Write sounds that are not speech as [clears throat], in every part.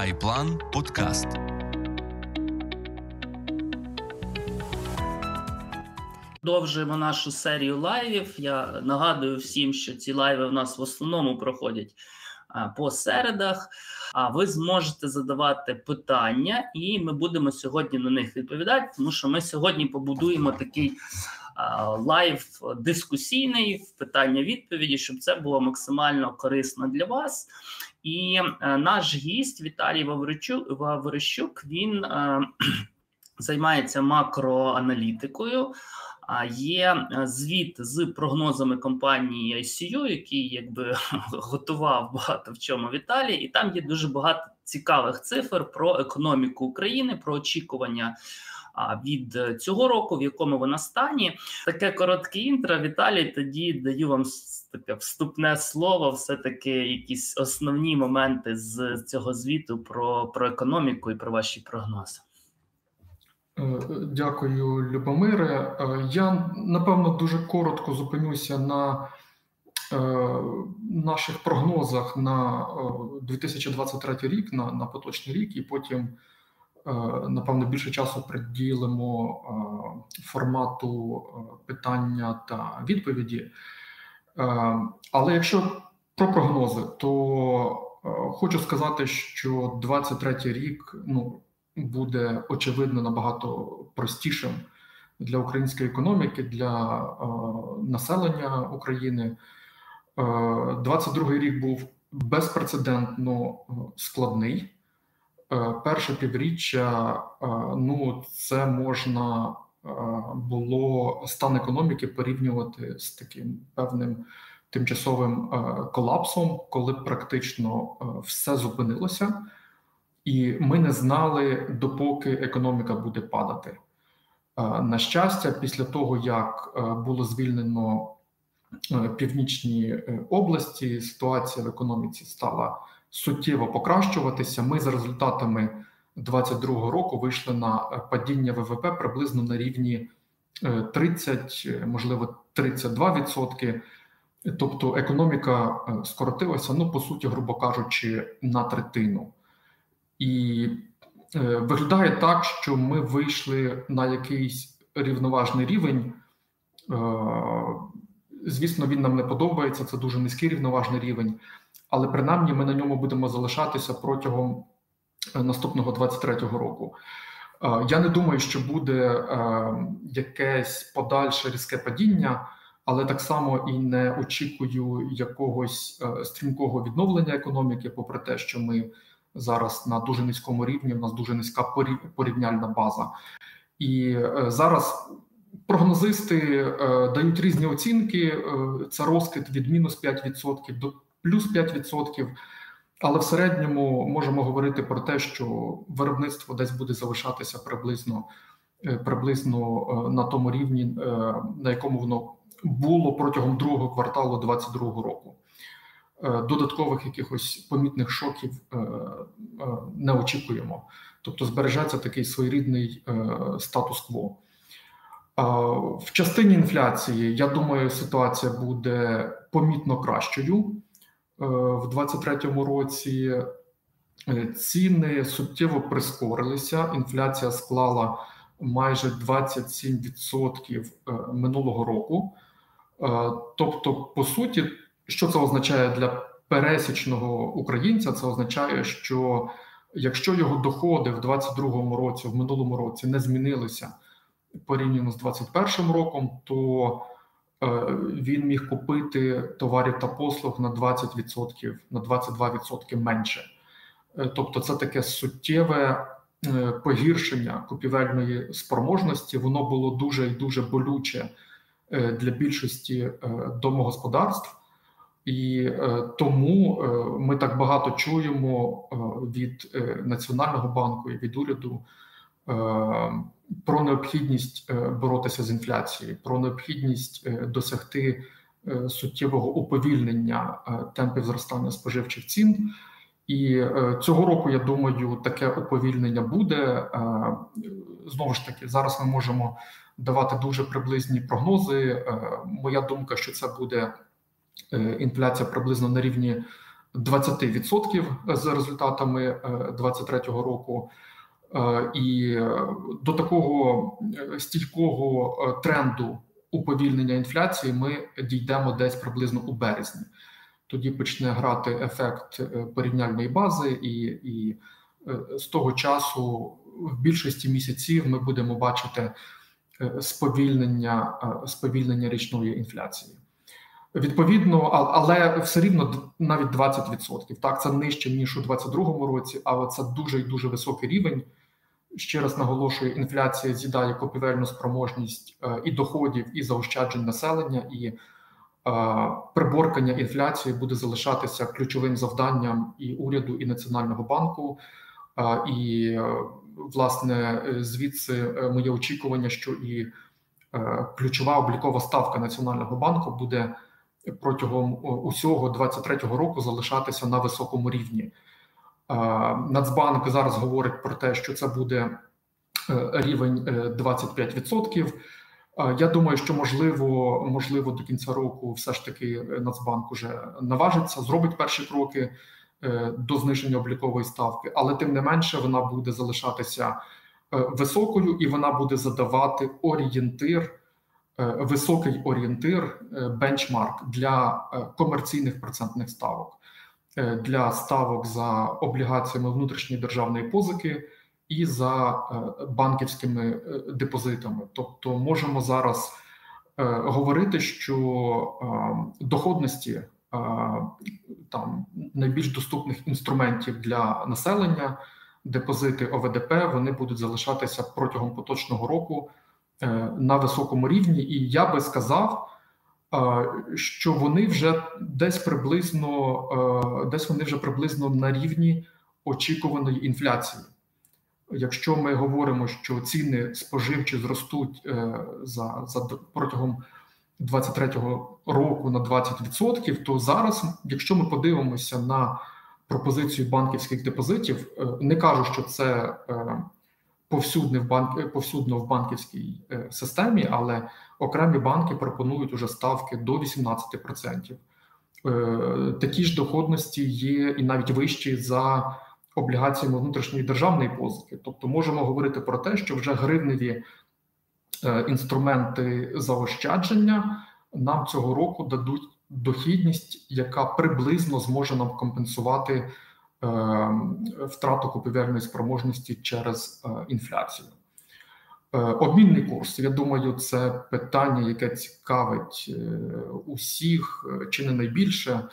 iPlan Подкаст. Продовжуємо нашу серію лайвів. Я нагадую всім, що ці лайви у нас в основному проходять по середах. А ви зможете задавати питання, і ми будемо сьогодні на них відповідати, тому що ми сьогодні побудуємо такий лайв дискусійний в питання-відповіді, щоб це було максимально корисно для вас. І е, наш гість Віталій Ваврищук, він е, [clears throat] займається макроаналітикою. А є е, звіт з прогнозами компанії ICU, який якби [laughs] готував багато в чому Віталій, і там є дуже багато цікавих цифр про економіку України, про очікування від цього року, в якому вона стані. Таке коротке інтро. Віталій. Тоді даю вам таке вступне слово. Все таки якісь основні моменти з цього звіту про, про економіку і про ваші прогнози. Е, дякую, Любомире. Е, я напевно дуже коротко зупинюся на е, наших прогнозах на 2023 рік, на на поточний рік, і потім, напевно, більше часу приділимо формату питання та відповіді. Але якщо про прогнози, то хочу сказати, що 23 рік, ну буде очевидно набагато простішим для української економіки, для е, населення України. 22-й е, рік був безпрецедентно е, складний. Е, перше півріччя, е, ну це можна е, було стан економіки порівнювати з таким певним тимчасовим колапсом, коли практично все зупинилося і ми не знали, допоки економіка буде падати. На щастя, після того як було звільнено північні області, ситуація в економіці стала суттєво покращуватися. Ми за результатами 2022 року вийшли на падіння ВВП приблизно на рівні 30, е, можливо, 32%. Тобто економіка е, скоротилася, ну по суті, грубо кажучи, на третину. І е, виглядає так, що ми вийшли на якийсь рівноважний рівень. Е, звісно, він нам не подобається. Це дуже низький рівноважний рівень, але принаймні ми на ньому будемо залишатися протягом е, наступного 23-го року. Е, я не думаю, що буде е, якесь подальше різке падіння, але так само і не очікую якогось стрімкого відновлення економіки, попри те, що ми зараз на дуже низькому рівні. У нас дуже низька порівняльна база, і зараз прогнозисти дають різні оцінки. Це розкид від мінус 5% до плюс 5%. Але в середньому можемо говорити про те, що виробництво десь буде залишатися приблизно приблизно на тому рівні, на якому воно було протягом другого кварталу 2022 року. Е, додаткових якихось помітних шоків е, е, не очікуємо. Тобто збережеться такий своєрідний статус-кво. В частині інфляції, я думаю, ситуація буде помітно кращою в 2023 році. Ціни суттєво прискорилися. Інфляція склала майже 27% минулого року. Тобто, по суті, що це означає для пересічного українця? Це означає, що якщо його доходи в 2022 році, в минулому році не змінилися порівняно з 2021 роком, то е, він міг купити товарів та послуг на 20%, на 22% менше. Е, тобто, це таке суттєве е, погіршення купівельної спроможності. Воно було дуже і дуже болюче для більшості домогосподарств. І е, тому е, ми так багато чуємо е, від е, Національного банку і від уряду е, про необхідність е, боротися з інфляцією, про необхідність досягти суттєвого уповільнення темпів зростання споживчих цін. І цього року я думаю, таке уповільнення буде знову ж таки. Зараз ми можемо давати дуже приблизні прогнози. Моя думка, що це буде. Е, інфляція приблизно на рівні 20% за результатами 2023 року. І до такого стійкого тренду уповільнення інфляції ми дійдемо десь приблизно у березні. Тоді почне грати ефект порівняльної бази, і і з того часу в більшості місяців ми будемо бачити сповільнення сповільнення річної інфляції. Відповідно, але все рівно навіть 20%. Так, це нижче ніж у 2022 році, але це дуже і дуже високий рівень. Ще раз наголошую, інфляція з'їдає купівельну спроможність е, і доходів, і заощаджень населення, і е, приборкання інфляції буде залишатися ключовим завданням і уряду, і національного банку. Е, і власне звідси моє очікування, що і ключова облікова ставка національного банку буде протягом усього 2023 року залишатися на високому рівні. Нацбанк зараз говорить про те, що це буде е, рівень 25%. Е, я думаю, що можливо, можливо, до кінця року все ж таки Нацбанк уже наважиться, зробить перші кроки е, до зниження облікової ставки, але тим не менше вона буде залишатися високою і вона буде задавати орієнтир, високий орієнтир, бенчмарк для комерційних процентних ставок. Е, для ставок за облігаціями внутрішньої державної позики і за е, банківськими е, депозитами. Тобто, можемо зараз говорити, що доходності там найбільш доступних інструментів для населення, депозити ОВДП, вони будуть залишатися протягом поточного року на високому рівні, і я би сказав що вони вже десь приблизно десь вони вже приблизно на рівні очікуваної інфляції. Якщо ми говоримо, що ціни споживчі зростуть е, за за протягом 23-го року на 20%, то зараз, якщо ми подивимося на пропозицію банківських депозитів, е, не кажу, що це е, повсюдно в банк повсюдно в банківській системі, але окремі банки пропонують уже ставки до 18%. Е, такі ж доходності є і навіть вищі за облігаціями внутрішньої державної позики. Тобто, можемо говорити про те, що вже гривневі е, інструменти заощадження нам цього року дадуть дохідність, яка приблизно зможе нам компенсувати е, втрату купівельної спроможності через інфляцію. Е, обмінний курс. Я думаю, це питання, яке цікавить е, усіх, е, чи не найбільше.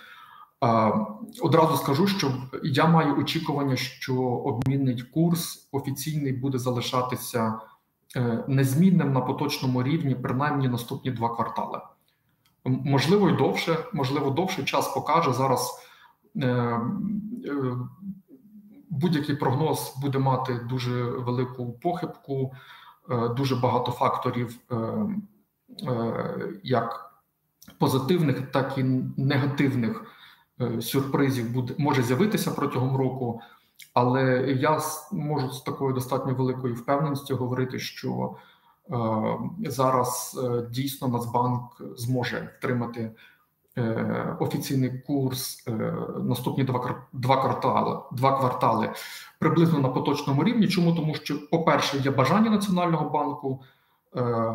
Одразу скажу, що я маю очікування, що обмінний курс офіційний буде залишатися незмінним на поточному рівні, принаймні наступні два квартали. Можливо, й довше, можливо, довше час покаже зараз. Будь-який прогноз буде мати дуже велику похибку. Е, дуже багато факторів, е, е, як позитивних, так і негативних сюрпризів буде може з'явитися протягом року. Але я можу з такою достатньо великою впевненістю говорити, що зараз дійсно Нацбанк зможе втримати офіційний курс наступні два два квартали, два квартали приблизно на поточному рівні. Чому тому, що, по-перше, є бажання Національного банку. Е,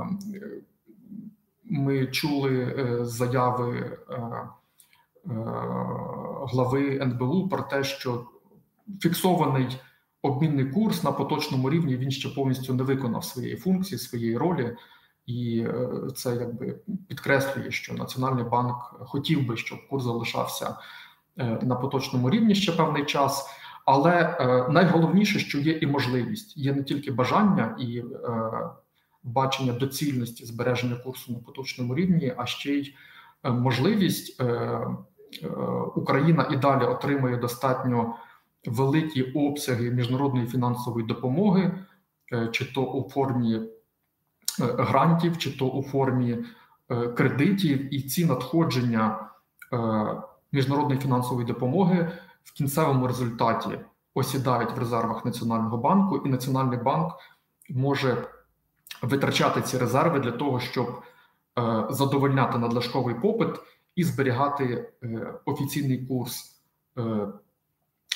ми чули е, заяви е, глави НБУ про те, що фіксований обмінний курс на поточному рівні він ще повністю не виконав своєї функції, своєї ролі, і це якби підкреслює, що Національний банк хотів би, щоб курс залишався на поточному рівні ще певний час. Але е, найголовніше, що є і можливість, є не тільки бажання і е, бачення доцільності збереження курсу на поточному рівні, а ще й е, можливість е, е, Україна і далі отримує достатньо великі обсяги міжнародної фінансової допомоги, е, чи то у формі е, грантів, чи то у формі е, кредитів, і ці надходження е, міжнародної фінансової допомоги в кінцевому результаті осідають в резервах Національного банку, і Національний банк може витрачати ці резерви для того, щоб е, задовольняти надлишковий попит і зберігати е, офіційний курс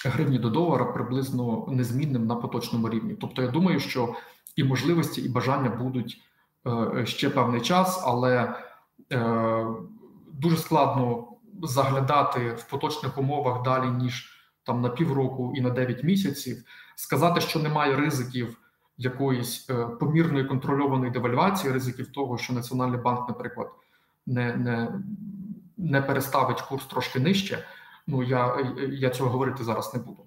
гривні до долара приблизно незмінним на поточному рівні. Тобто, я думаю, що і можливості, і бажання будуть ще певний час, але дуже складно заглядати в поточних умовах далі ніж там на півроку і на 9 місяців. Сказати, що немає ризиків якоїсь е, помірної контрольованої девальвації, ризиків того, що Національний банк, наприклад, не не, не переставить курс трошки нижче. Ну я, я цього говорити зараз не буду.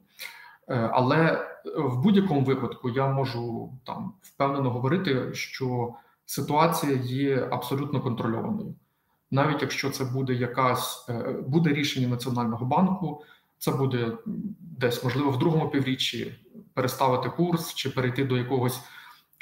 Е, але в будь-якому випадку я можу там впевнено говорити, що ситуація є абсолютно контрольованою навіть якщо це буде якась е, буде рішення Національного банку, це буде десь можливо в другому півріччі переставити курс чи перейти до якогось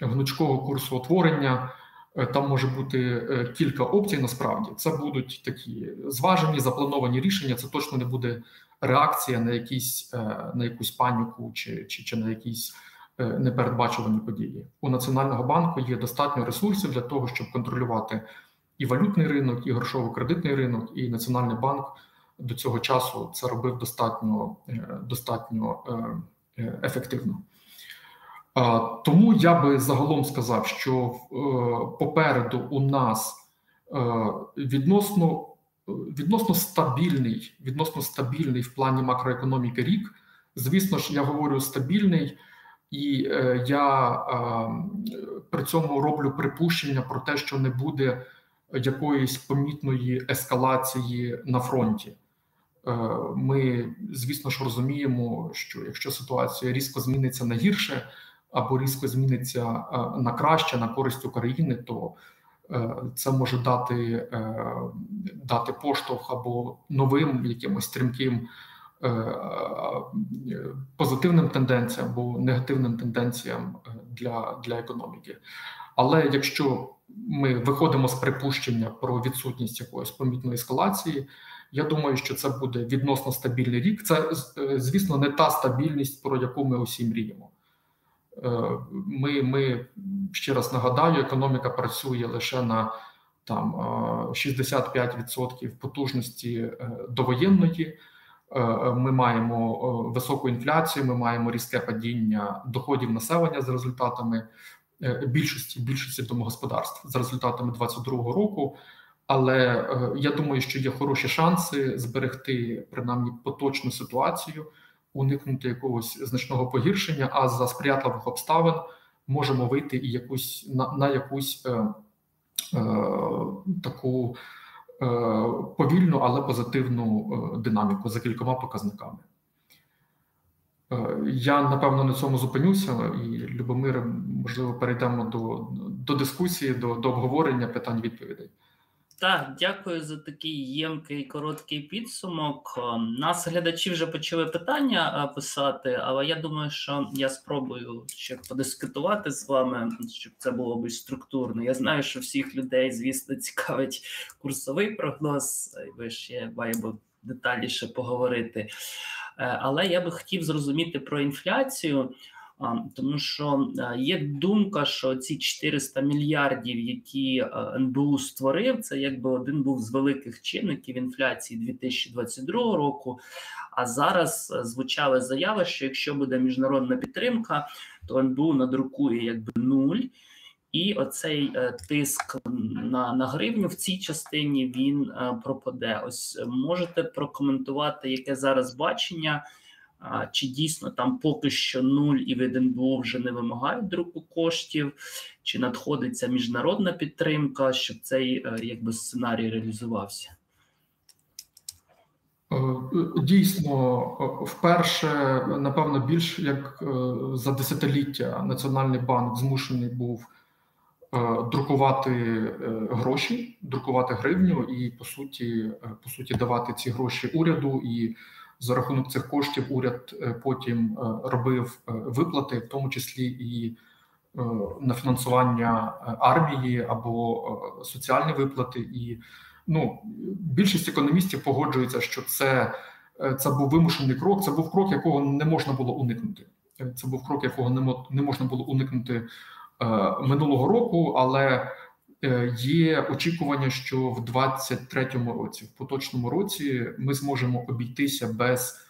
гнучкого курсу утворення. Е, там може бути е, кілька опцій. Насправді це будуть такі зважені, заплановані рішення. Це точно не буде реакція на якісь на якусь паніку чи, чи, чи на якісь непередбачувані події. У національного банку є достатньо ресурсів для того, щоб контролювати і валютний ринок, і грошово-кредитний ринок, і Національний банк до цього часу це робив достатньо е, достатньо е, е, ефективно. Тому я би загалом сказав, що попереду у нас відносно відносно стабільний, відносно стабільний в плані макроекономіки рік. Звісно ж, я говорю стабільний, і я при цьому роблю припущення про те, що не буде якоїсь помітної ескалації на фронті. Е, ми, звісно ж, розуміємо, що якщо ситуація різко зміниться на гірше або різко зміниться е, на краще на користь України, то е, це може дати дати поштовх або новим якимось стрімким позитивним тенденціям або негативним тенденціям для, для економіки. Але якщо ми виходимо з припущення про відсутність якоїсь помітної ескалації. Я думаю, що це буде відносно стабільний рік. Це, е, звісно, не та стабільність, про яку ми усі мріємо. Е, ми, ми ще раз нагадаю, економіка працює лише на там 65% потужності е, довоєнної. Ми маємо високу інфляцію, ми маємо різке падіння доходів населення з результатами Е, більшості більшості домогосподарств за результатами 2022 року. Але е, я думаю, що є хороші шанси зберегти принаймні поточну ситуацію, уникнути якогось значного погіршення. А за сприятливих обставин можемо вийти і якусь на, на якусь е, е, таку е, повільну, але позитивну е, динаміку за кількома показниками. Е, я напевно на цьому зупинюся, і Любомир, можливо, перейдемо до до дискусії, до до обговорення питань відповідей. Так, дякую за такий ємкий короткий підсумок. Е, нас глядачі вже почали питання е, писати, але я думаю, що я спробую ще подискутувати з вами, щоб це було більш структурно. Я знаю, що всіх людей, звісно, [laughs] цікавить курсовий прогноз, і ви ще маємо детальніше поговорити. Е, але я би хотів зрозуміти про інфляцію, тому що е, є думка, що ці 400 мільярдів, які е, НБУ створив, це якби один був з великих чинників інфляції 2022 року. А зараз звучали заяви, що якщо буде міжнародна підтримка, то НБУ надрукує якби нуль. І оцей е, тиск на на гривню в цій частині він е, пропаде. Ось можете прокоментувати, яке зараз бачення, е, чи дійсно там поки що нуль і від НБУ вже не вимагають друку коштів, чи надходиться міжнародна підтримка, щоб цей е, якби сценарій реалізувався? Е, дійсно, вперше, напевно, більш як е, за десятиліття Національний банк змушений був Е, друкувати е, гроші, друкувати гривню, і по суті, е, по суті, давати ці гроші уряду. І за рахунок цих коштів уряд потім робив виплати, в тому числі і на фінансування армії або соціальні виплати. І ну більшість економістів погоджується, що це, це був вимушений крок. Це був крок, якого не можна було уникнути. Це був крок, якого не можна було уникнути. Е, минулого року, але е, є очікування, що в 2023 році, в поточному році, ми зможемо обійтися без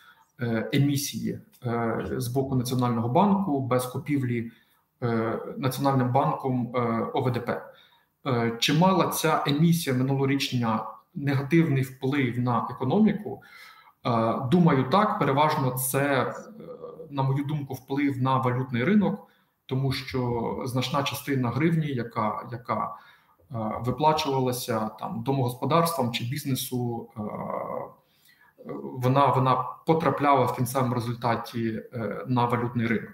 емісії з боку Національного банку без купівлі Національним банком ОВДП. Чи мала ця емісія минулорічня негативний вплив на економіку? Думаю, так переважно це, на мою думку, вплив на валютний ринок, тому що значна частина гривні, яка яка виплачувалася там домогосподарствам чи бізнесу, вона вона потрапляла в кінцевому результаті е, на валютний ринок.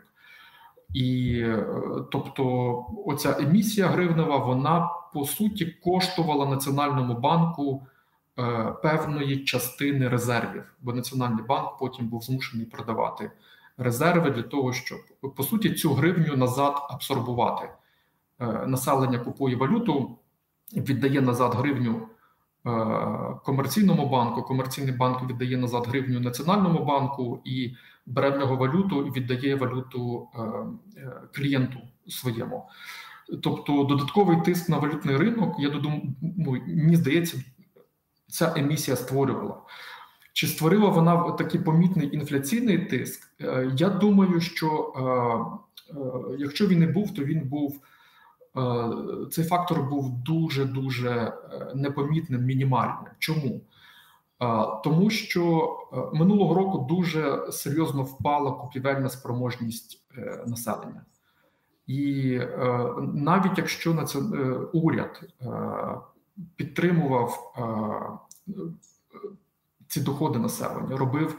І е, тобто, оця емісія гривнева, вона по суті коштувала Національному банку е, певної частини резервів, бо Національний банк потім був змушений продавати резерви для того, щоб по суті цю гривню назад абсорбувати. Населення купує валюту, віддає назад гривню Е, комерційному банку. Комерційний банк віддає назад гривню Національному банку і бере в нього валюту і віддає валюту е, е, клієнту своєму. Тобто додатковий тиск на валютний ринок, я додум, ну, мені здається, ця емісія створювала. Чи створила вона такий помітний інфляційний тиск? Я думаю, що якщо він не був, то він був цей фактор був дуже дуже е, непомітним, мінімальним. Чому? Е, тому що минулого року дуже серйозно впала купівельна спроможність населення, і навіть якщо на це уряд підтримував ці доходи населення, робив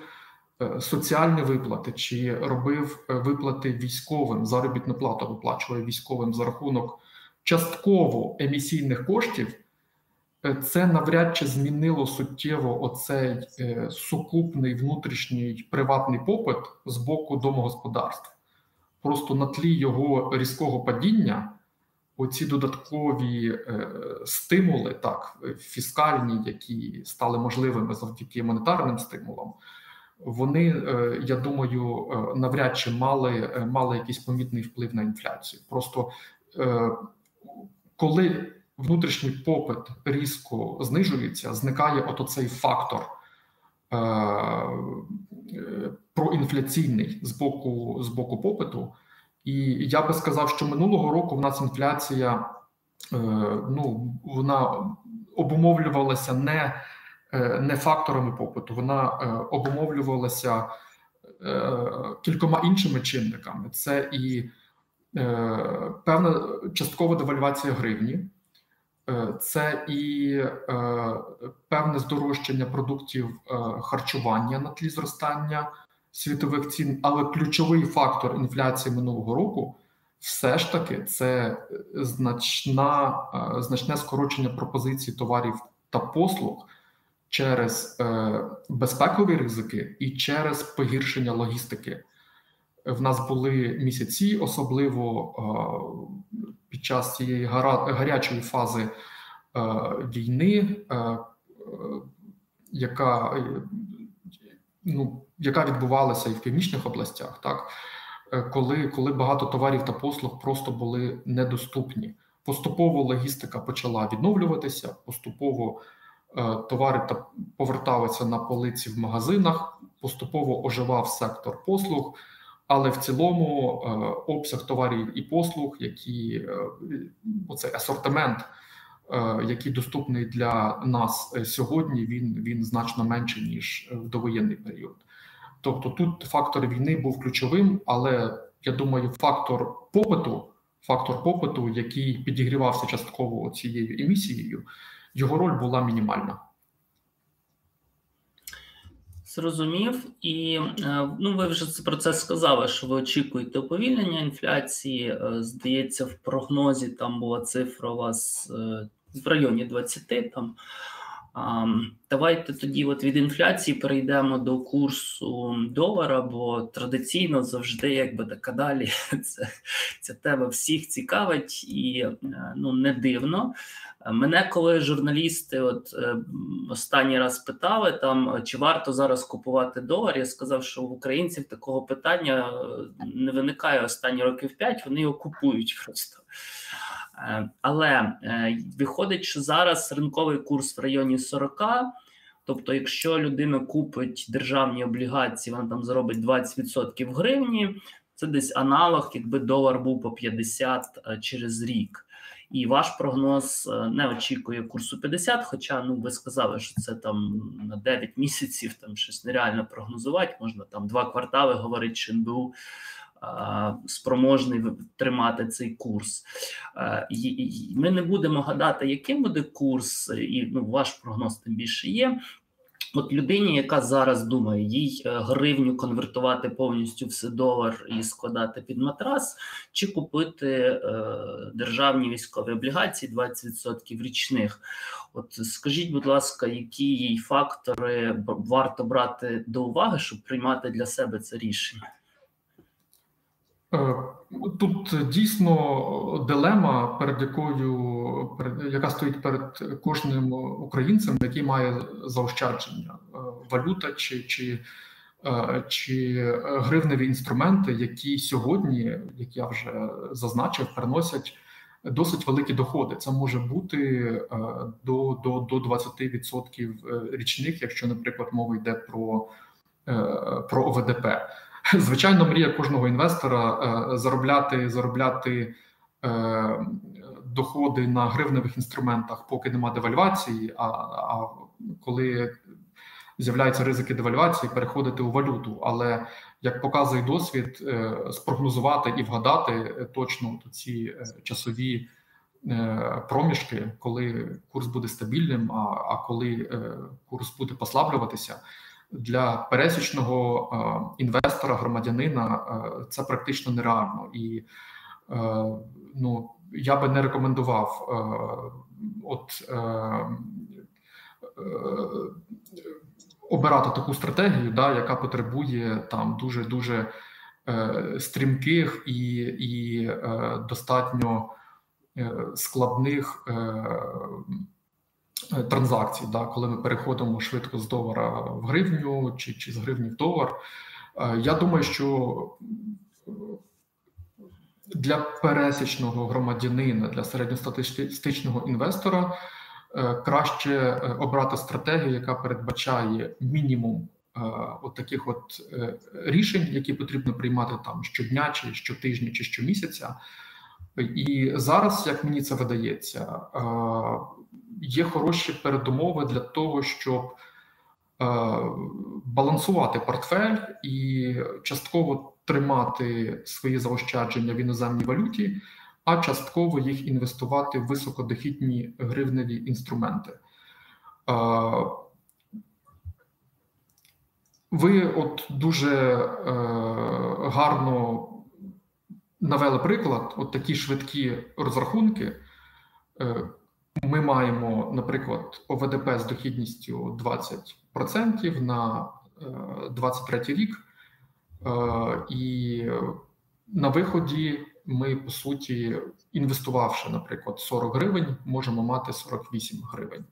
соціальні виплати чи робив виплати військовим заробітну плату виплачував військовим за рахунок частково емісійних коштів, е, це навряд чи змінило суттєво оцей е, сукупний внутрішній приватний попит з боку домогосподарств. Просто на тлі його різкого падіння. Оці додаткові е, стимули, так фіскальні, які стали можливими завдяки монетарним стимулам, вони, е, я думаю, е, навряд чи мали мали якийсь помітний вплив на інфляцію. Просто е, коли внутрішній попит різко знижується, зникає от цей фактор е, проінфляційний з боку з боку попиту. І я би сказав, що минулого року в нас інфляція е, ну вона обумовлювалася не е, не факторами попиту, вона е, обумовлювалася е, кількома іншими чинниками. Це і Е, певна часткова девальвація гривні, е, це і е, певне здорожчання продуктів харчування на тлі зростання світових цін, але ключовий фактор інфляції минулого року все ж таки це значна, значне скорочення пропозицій товарів та послуг через безпекові ризики і через погіршення логістики в нас були місяці, особливо е, під час цієї гарячої фази е, війни, е, яка ну, яка відбувалася і в північних областях, так коли коли багато товарів та послуг просто були недоступні. Поступово логістика почала відновлюватися, поступово товари та поверталися на полиці в магазинах, поступово оживав сектор послуг. Але в цілому е, обсяг товарів і послуг, які е, оцей асортимент, е, який доступний для нас сьогодні, він він значно менший ніж в довоєнний період. Тобто, тут фактор війни був ключовим, але я думаю, фактор попиту, фактор попиту, який підігрівався частково цією емісією, його роль була мінімальна. Зрозумів, і е, ну ви вже про це сказали, що ви очікуєте уповільнення інфляції. Е, здається, в прогнозі там була цифра у вас е, в районі 20, там Давайте тоді, от від інфляції, перейдемо до курсу долара, бо традиційно завжди, якби така далі, [laughs] це ця тема всіх цікавить і ну не дивно. Мене, коли журналісти, от е, останній раз питали там, чи варто зараз купувати долар, я сказав, що в українців такого питання е, не виникає останні років п'ять, вони його купують просто. Е, але е, виходить, що зараз ринковий курс в районі 40, Тобто, якщо людина купить державні облігації, вона там заробить 20% в гривні, це десь аналог, якби долар був по 50 е, через рік. І ваш прогноз е, не очікує курсу 50, Хоча ну ви сказали, що це там на 9 місяців там щось нереально прогнозувати. Можна там два квартали говорити, що НБУ спроможний тримати цей курс. Ми не будемо гадати, яким буде курс, і ну, ваш прогноз тим більше є. От людині, яка зараз думає, їй е, гривню конвертувати повністю в долар і складати під матрас, чи купити е, державні військові облігації 20% річних. От скажіть, будь ласка, які їй фактори варто брати до уваги, щоб приймати для себе це рішення? Е, тут дійсно дилема, перед якою яка стоїть перед кожним українцем, який має заощадження, е, валюта чи чи, е, чи гривневі інструменти, які сьогодні, як я вже зазначив, приносять досить великі доходи. Це може бути до до, до 20% річних, якщо, наприклад, мова йде про, про ОВДП. [laughs] Звичайно, мрія кожного інвестора е, заробляти заробляти е, доходи на гривневих інструментах, поки нема девальвації. А а коли з'являються ризики девальвації, переходити у валюту. Але як показує досвід, е, спрогнозувати і вгадати точно ці часові. Проміжки, коли курс буде стабільним, а а коли курс буде послаблюватися, для пересічного інвестора, громадянина е, це практично нереально, і е, ну я би не рекомендував е, от обирати таку стратегію, да, яка потребує там дуже дуже стрімких і, і достатньо складних. Е, транзакцій, да, коли ми переходимо швидко з долара в гривню чи чи з гривні в долар. Е, я думаю, що е, для пересічного громадянина, для середньостатистичного інвестора краще обрати стратегію, яка передбачає мінімум от таких от рішень, які потрібно приймати там щодня, чи щотижня, чи щомісяця. І зараз, як мені це видається, є хороші передумови для того, щоб е, балансувати портфель і частково тримати свої заощадження в іноземній валюті, а частково їх інвестувати в високодохідні гривневі інструменти. Е, ви от дуже е, гарно навели приклад, от такі швидкі розрахунки. Е, ми маємо, наприклад, ОВДП з дохідністю 20% на 23 е, рік, е, і на виході ми по суті, інвестувавши, наприклад, 40 гривень, можемо мати 48 гривень.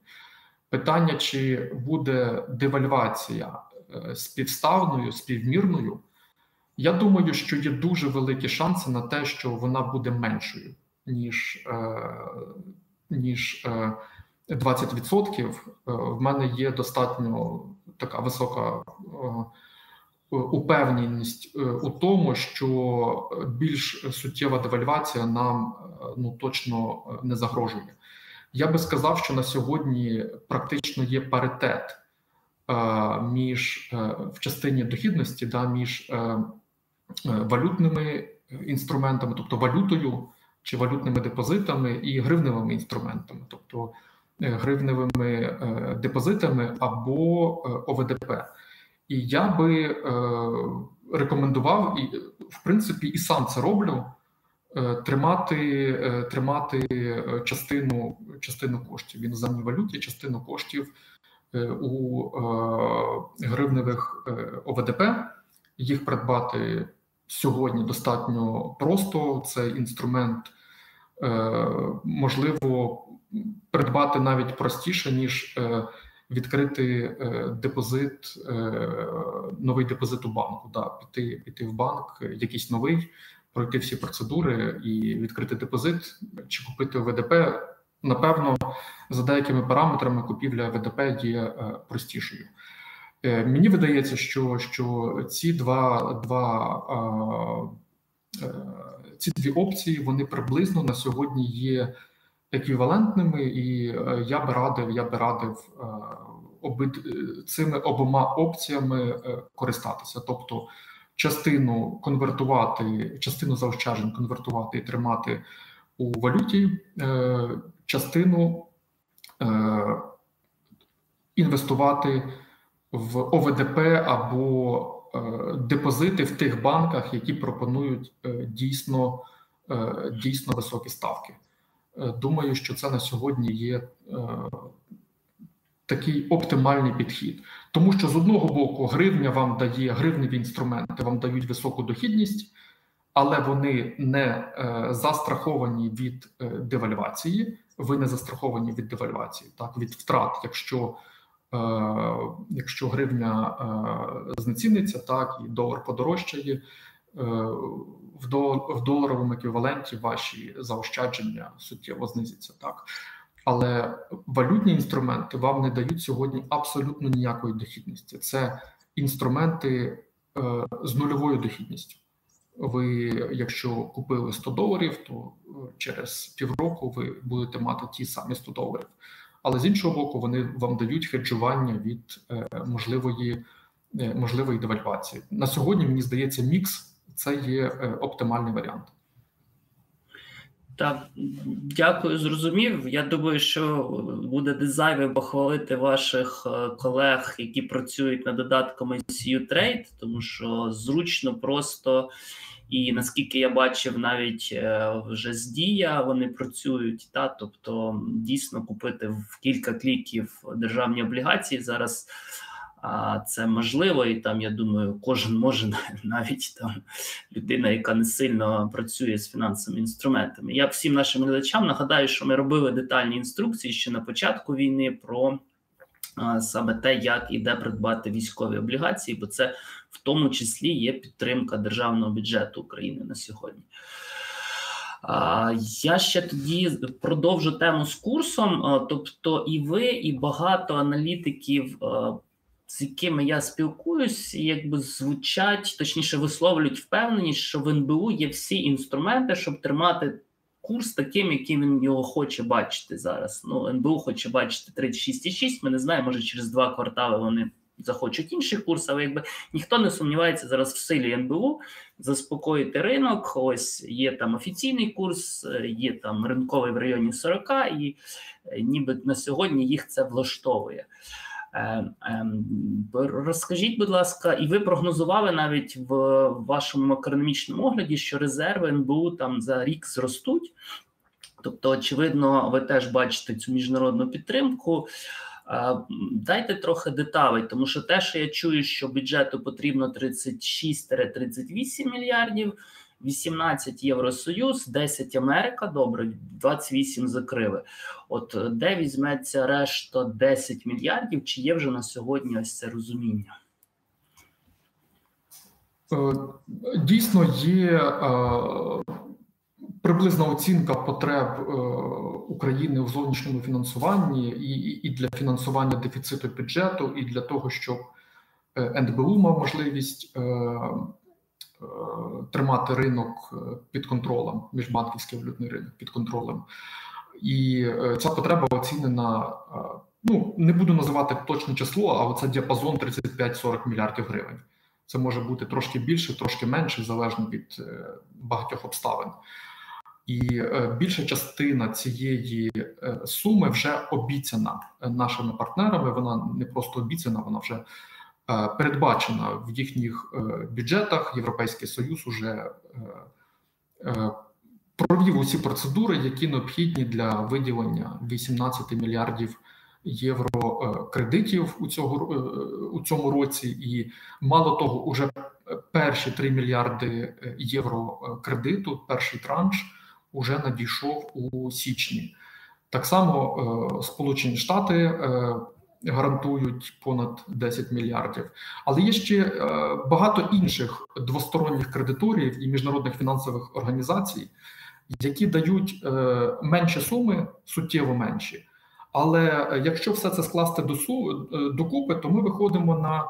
Питання, чи буде девальвація е, співставною, співмірною? Я думаю, що є дуже великі шанси на те, що вона буде меншою, ніж ніж 20%. Е, е, в мене є достатньо така висока е, упевненість у тому, що більш суттєва девальвація нам ну точно не загрожує. Я би сказав, що на сьогодні практично є паритет між в частині дохідності да, між валютними інструментами, тобто валютою чи валютними депозитами і гривневими інструментами, тобто е, гривневими е, депозитами або е, ОВДП. І я би рекомендував, і в принципі, і сам це роблю. Тримати тримати частину частину коштів в іноземній валюті, частину коштів у гривневих ОВДП, їх придбати сьогодні достатньо просто. Цей інструмент е, можливо придбати навіть простіше, ніж е, відкрити е, депозит, новий депозит у банку. Да, Піти піти в банк, якийсь новий, пройти всі процедури і відкрити депозит чи купити ОВДП. напевно, за деякими параметрами купівля ВДП є простішою. Е, мені видається, що що ці два два ці дві опції вони приблизно на сьогодні є еквівалентними, і я би радив, я би радив обид цими обома опціями користатися, тобто частину конвертувати, частину заощаджень конвертувати і тримати у валюті, е, частину е, інвестувати в ОВДП або е, депозити в тих банках, які пропонують дійсно, дійсно високі ставки. Думаю, що це на сьогодні є такий оптимальний підхід, тому що з одного боку гривня вам дає гривневі інструменти, вам дають високу дохідність, але вони не е, застраховані від е, девальвації. Ви не застраховані від девальвації, так від втрат, якщо е, якщо гривня е, знеціниться, так і долар подорожчає. Е, в доларовому еквіваленті ваші заощадження суттєво знизяться так. Але валютні інструменти вам не дають сьогодні абсолютно ніякої дохідності. Це інструменти е, з нульовою дохідністю. Ви, якщо купили 100 доларів, то е, через півроку ви будете мати ті самі 100 доларів. Але з іншого боку, вони вам дають хеджування від е, можливої е, можливої девальвації. На сьогодні мені здається, мікс це є е, оптимальний варіант. Так, дякую, зрозумів. Я думаю, що буде дизайве похвалити ваших колег, які працюють над додатками Trade, тому що зручно, просто і наскільки я бачив, навіть е, вже з дія вони працюють. Та тобто дійсно купити в кілька кліків державні облігації зараз. А це можливо, і там я думаю, кожен може [laughs] навіть там людина, яка не сильно працює з фінансовими інструментами. Я всім нашим глядачам нагадаю, що ми робили детальні інструкції ще на початку війни про саме те, як і де придбати військові облігації, бо це в тому числі є підтримка державного бюджету України на сьогодні. Я ще тоді продовжу тему з курсом. Тобто, і ви, і багато аналітиків з якими я спілкуюсь, якби звучать, точніше висловлюють впевненість, що в НБУ є всі інструменти, щоб тримати курс таким, яким він його хоче бачити зараз. Ну, НБУ хоче бачити 36,6, Ми не знаємо, може через два квартали вони захочуть інший курс, але якби ніхто не сумнівається зараз в силі НБУ заспокоїти ринок. Ось є там офіційний курс, є там ринковий в районі 40, і е, ніби на сьогодні їх це влаштовує. Е, ем, розкажіть, будь ласка, і ви прогнозували навіть в вашому економічному огляді, що резерви НБУ там за рік зростуть. Тобто, очевидно, ви теж бачите цю міжнародну підтримку. Е, дайте трохи деталей, тому що те, що я чую, що бюджету потрібно 36-38 мільярдів. 18 Євросоюз, 10 Америка, добре, 28 закрили. От е, де візьметься решта 10 мільярдів? Чи є вже на сьогодні ось це розуміння? Е, дійсно є е, приблизна оцінка потреб України у зовнішньому фінансуванні і для фінансування дефіциту бюджету, і для того, щоб НБУ мав можливість тримати ринок е, під контролем, міжбанківський валютний ринок під контролем. І е, ця потреба оцінена. Ну не буду називати точне число, але це діапазон 35-40 мільярдів гривень. Це може бути трошки більше, трошки менше, залежно від багатьох обставин. І більша частина цієї суми вже обіцяна нашими партнерами. Вона не просто обіцяна, вона вже Е, передбачена в їхніх е, бюджетах. Європейський союз уже е, провів усі процедури, які необхідні для виділення 18 мільярдів євро кредитів у цього у цьому році, і мало того, уже перші 3 мільярди євро кредиту, перший транш, уже надійшов у січні. Так само Сполучені Штати гарантують понад 10 мільярдів. Але є ще е, багато інших двосторонніх кредиторів і міжнародних фінансових організацій, які дають е, менші суми, суттєво менші. Але якщо все це скласти докупи, то ми виходимо на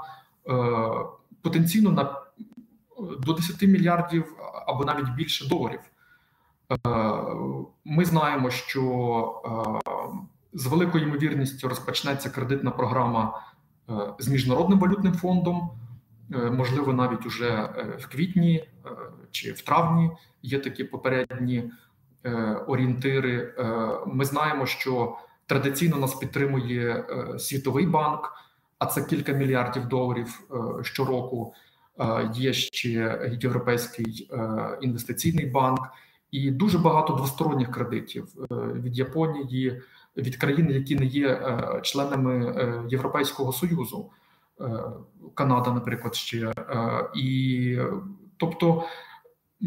потенційно на до 10 мільярдів або навіть більше доларів. Ми знаємо, що з великою ймовірністю розпочнеться кредитна програма з міжнародним валютним фондом. Е, можливо, навіть уже е, в квітні е, чи в травні є такі попередні орієнтири. Ми знаємо, що традиційно нас підтримує Світовий банк, а це кілька мільярдів доларів щороку. Є ще Європейський інвестиційний банк і дуже багато двосторонніх кредитів від Японії, від країн, які не є членами Європейського союзу. Е, Канада, наприклад, ще е, і тобто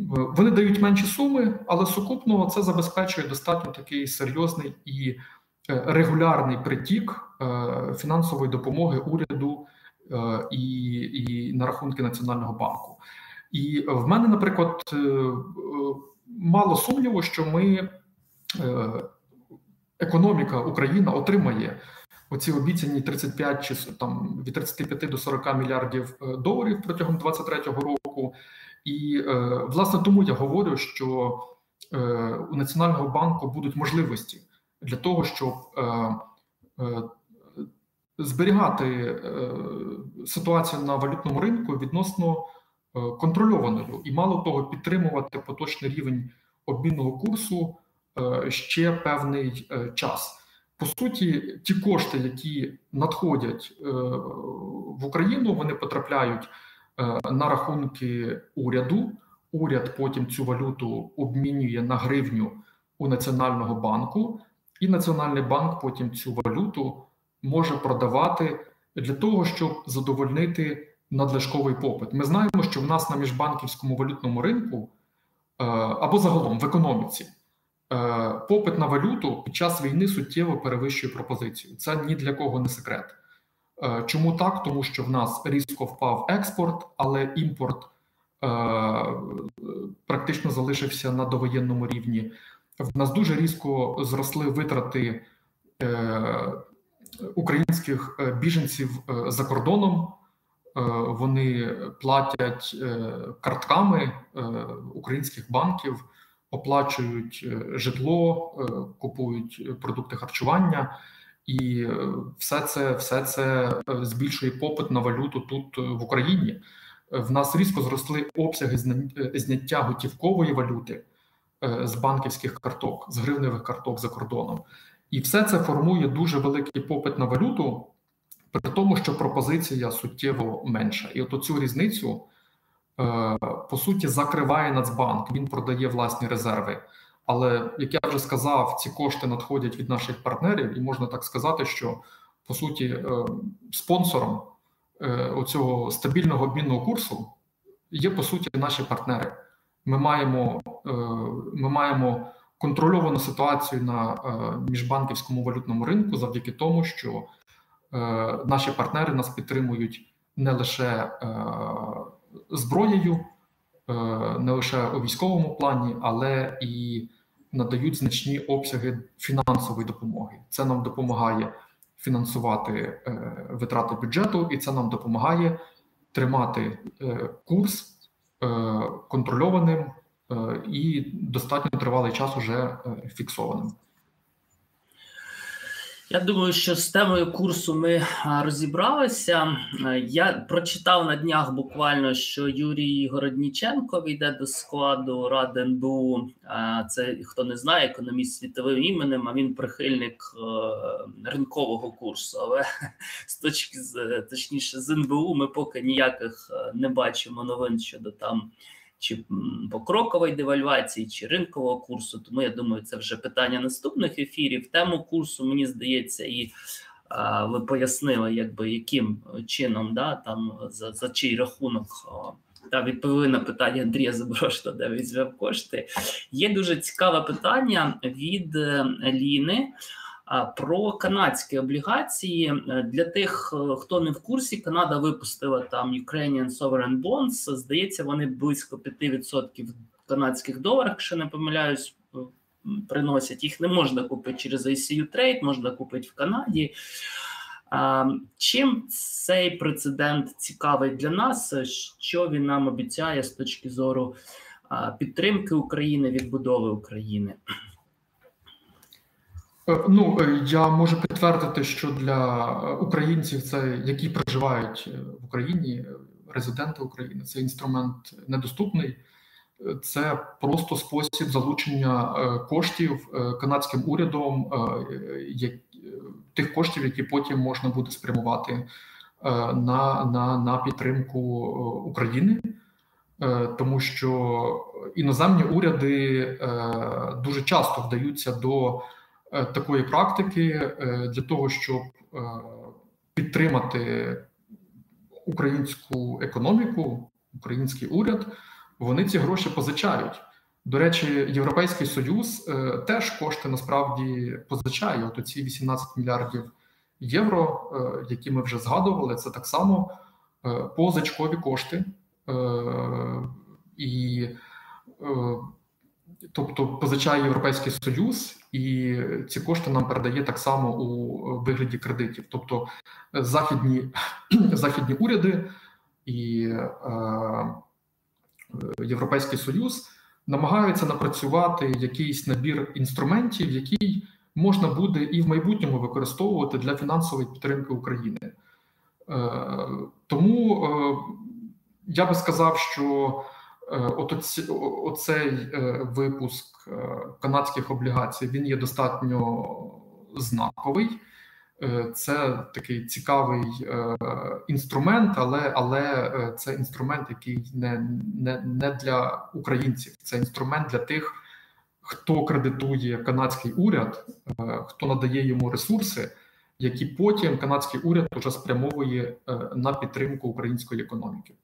вони дають менші суми, але сукупно це забезпечує достатньо такий серйозний і е, регулярний притік фінансової допомоги уряду і, і на рахунки Національного банку. І в мене, наприклад, мало сумніву, що ми економіка Україна отримає оці обіцяні 35 чи там від 35 до 40 мільярдів е, доларів протягом 2023 року. І е, власне тому я говорю, що е, у національного банку будуть можливості для того, щоб зберігати ситуацію на валютному ринку відносно контрольованою і мало того, підтримувати поточний рівень обмінного курсу ще певний час. По суті, ті кошти, які надходять е, в Україну, вони потрапляють е, на рахунки уряду. Уряд потім цю валюту обмінює на гривню у Національного банку, і Національний банк потім цю валюту може продавати для того, щоб задовольнити надлишковий попит. Ми знаємо, що в нас на міжбанківському валютному ринку е, або загалом в економіці. Е, попит на валюту під час війни суттєво перевищує пропозицію. Це ні для кого не секрет. Е, чому так? Тому що в нас різко впав експорт, але імпорт е, практично залишився на довоєнному рівні. В нас дуже різко зросли витрати українських біженців за кордоном. Вони платять картками українських банків оплачують е, житло, е, купують продукти харчування, і е, все це все це збільшує попит на валюту тут в Україні. В нас різко зросли обсяги зняття готівкової валюти з банківських карток, з гривневих карток за кордоном, і все це формує дуже великий попит на валюту, при тому, що пропозиція суттєво менша, і от цю різницю. Е, по суті закриває Нацбанк. Він продає власні резерви. Але як я вже сказав, ці кошти надходять від наших партнерів, і можна так сказати, що по суті е, спонсором е, оцього стабільного обмінного курсу є по суті наші партнери. Ми маємо ми маємо контрольовану ситуацію на міжбанківському валютному ринку завдяки тому, що наші партнери нас підтримують не лише зброєю е, не лише у військовому плані, але і надають значні обсяги фінансової допомоги. Це нам допомагає фінансувати е, витрати бюджету, і це нам допомагає тримати е, курс контрольованим і достатньо тривалий час уже фіксованим. Я думаю, що з темою курсу ми розібралися. Я прочитав на днях буквально, що Юрій Городніченко війде до складу Ради НБУ. Це хто не знає, економіст світовим іменем. А він прихильник е, ринкового курсу. Але [laughs] з точки з точніше з НБУ ми поки ніяких е, не бачимо новин щодо там чи покрокової девальвації, чи ринкового курсу. Тому я думаю, це вже питання наступних ефірів. Тему курсу мені здається, і а, ви пояснили, якби яким чином да там за за чий рахунок. Та відповіли на питання Андрія Заброшта, де візьме кошти. Є дуже цікаве питання від е, Ліни. Про канадські облігації е, для тих, е, хто не в курсі, Канада випустила там Ukrainian Sovereign Bonds, Здається, вони близько 5% канадських доларах, якщо не помиляюсь, приносять. Їх не можна купити через ICU Trade, можна купити в Канаді. Чим цей прецедент цікавий для нас? Що він нам обіцяє з точки зору підтримки України, відбудови України? Е, ну, е, я можу підтвердити, що для українців, це які проживають в Україні, резиденти України, цей інструмент недоступний. Це просто спосіб залучення е, коштів канадським урядом, тих коштів, які потім можна буде спрямувати на, на, на підтримку України. Тому що іноземні уряди дуже часто вдаються до Е, такої практики е, для того, щоб е, підтримати українську економіку, український уряд, вони ці гроші позичають. До речі, Європейський Союз теж кошти насправді позичає. От ці 18 мільярдів євро, які ми вже згадували, це так само позичкові кошти. І Тобто позичає Європейський Союз, і ці кошти нам передає так само у вигляді кредитів. Тобто е, західні [clears throat] західні уряди і е, Європейський Союз намагаються напрацювати якийсь набір інструментів, який можна буде і в майбутньому використовувати для фінансової підтримки України. Е, Тому е, я би сказав, що Е, от оцей е, випуск е, канадських облігацій він є достатньо знаковий. Це такий цікавий інструмент, але але це інструмент, який не, не, не для українців. Це інструмент для тих, хто кредитує канадський уряд, хто надає йому ресурси, які потім канадський уряд вже спрямовує на підтримку української економіки.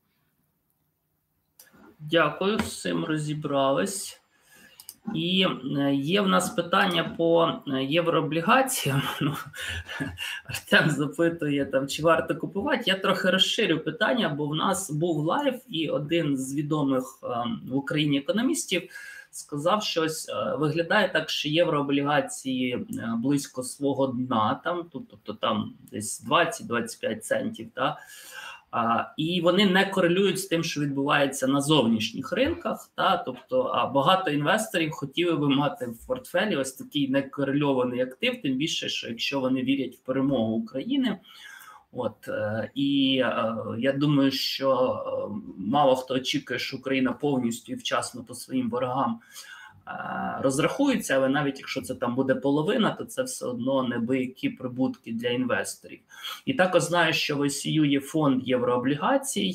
Дякую, з цим розібрались. І е, є в нас питання по е, єврооблігаціям. [laughs] Ну, Артем запитує, там, чи варто купувати. Я трохи розширю питання, бо в нас був лайв, і один з відомих ем, в Україні економістів сказав щось. Е, виглядає так, що єврооблігації близько свого дна, там, тобто там десь 20-25 центів. Да? І вони не корелюють з тим, що відбувається на зовнішніх ринках. Та тобто, а багато інвесторів хотіли би мати в портфелі ось такий некорельований актив, тим більше, що якщо вони вірять в перемогу України. От е, і е, я думаю, що е, мало хто очікує, що Україна повністю і вчасно по своїм ворогам розрахуються, але навіть якщо це там буде половина, то це все одно небиякі прибутки для інвесторів. І також знаю, що в ICU є фонд єврооблігацій,